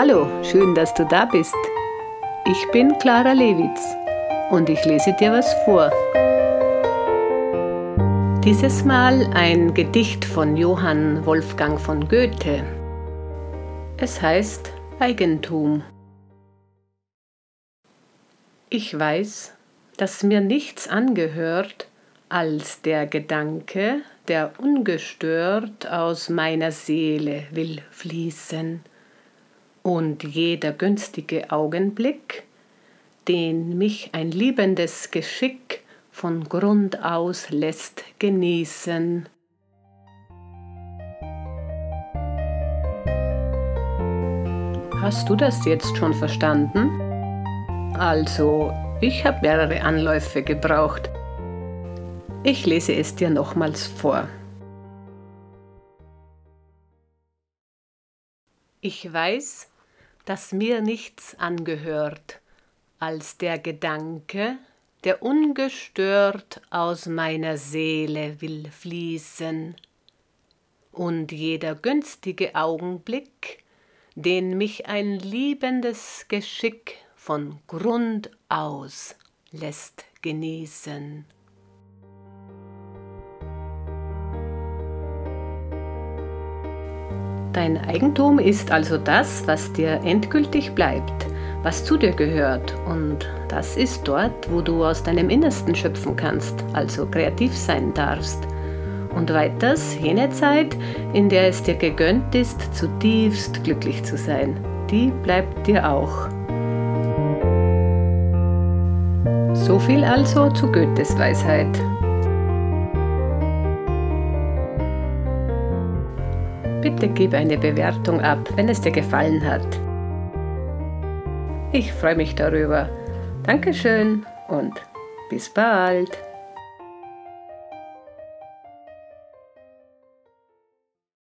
Hallo, schön, dass du da bist. Ich bin Clara Lewitz und ich lese dir was vor. Dieses Mal ein Gedicht von Johann Wolfgang von Goethe. Es heißt Eigentum. Ich weiß, dass mir nichts angehört als der Gedanke, der ungestört aus meiner Seele will fließen und jeder günstige Augenblick, den mich ein liebendes Geschick von Grund aus lässt genießen. Hast du das jetzt schon verstanden? Also, ich habe mehrere Anläufe gebraucht. Ich lese es dir nochmals vor. Ich weiß, dass mir nichts angehört als der Gedanke, der ungestört aus meiner Seele will fließen, und jeder günstige Augenblick, den mich ein liebendes Geschick von Grund aus lässt genießen. Dein Eigentum ist also das, was dir endgültig bleibt, was zu dir gehört. Und das ist dort, wo du aus deinem Innersten schöpfen kannst, also kreativ sein darfst. Und weiters jene Zeit, in der es dir gegönnt ist, zutiefst glücklich zu sein, die bleibt dir auch. So viel also zu Goethes Weisheit. Bitte gib eine Bewertung ab, wenn es dir gefallen hat. Ich freue mich darüber. Dankeschön und bis bald.